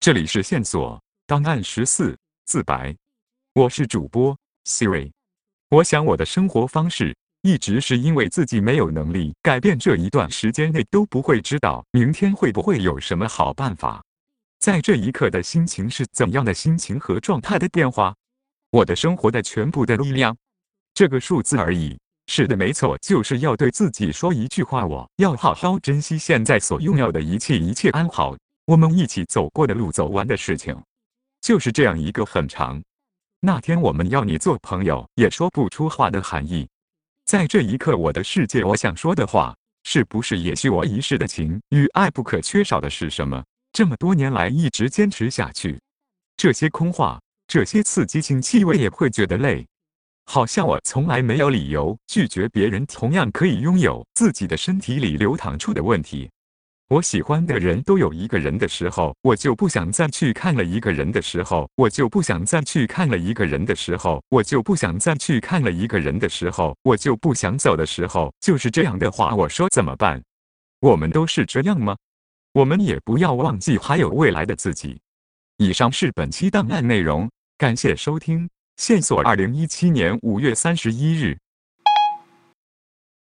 这里是线索档案十四自白，我是主播 Siri。我想我的生活方式一直是因为自己没有能力改变，这一段时间内都不会知道明天会不会有什么好办法。在这一刻的心情是怎样的心情和状态的变化？我的生活的全部的力量，这个数字而已。是的，没错，就是要对自己说一句话：我要好好珍惜现在所拥有的一切，一切安好。我们一起走过的路，走完的事情，就是这样一个很长。那天我们要你做朋友，也说不出话的含义。在这一刻，我的世界，我想说的话，是不是也许我一世的情与爱不可缺少的是什么？这么多年来一直坚持下去，这些空话，这些刺激性气味也会觉得累，好像我从来没有理由拒绝别人，同样可以拥有自己的身体里流淌出的问题。我喜欢的人都有一个人的时候，我就不想再去看了；一个人的时候，我就不想再去看了；一个人的时候，我就不想再去看了；一个人的时候，我就不想走的时候，就是这样的话，我说怎么办？我们都是这样吗？我们也不要忘记还有未来的自己。以上是本期档案内容，感谢收听。线索：二零一七年五月三十一日。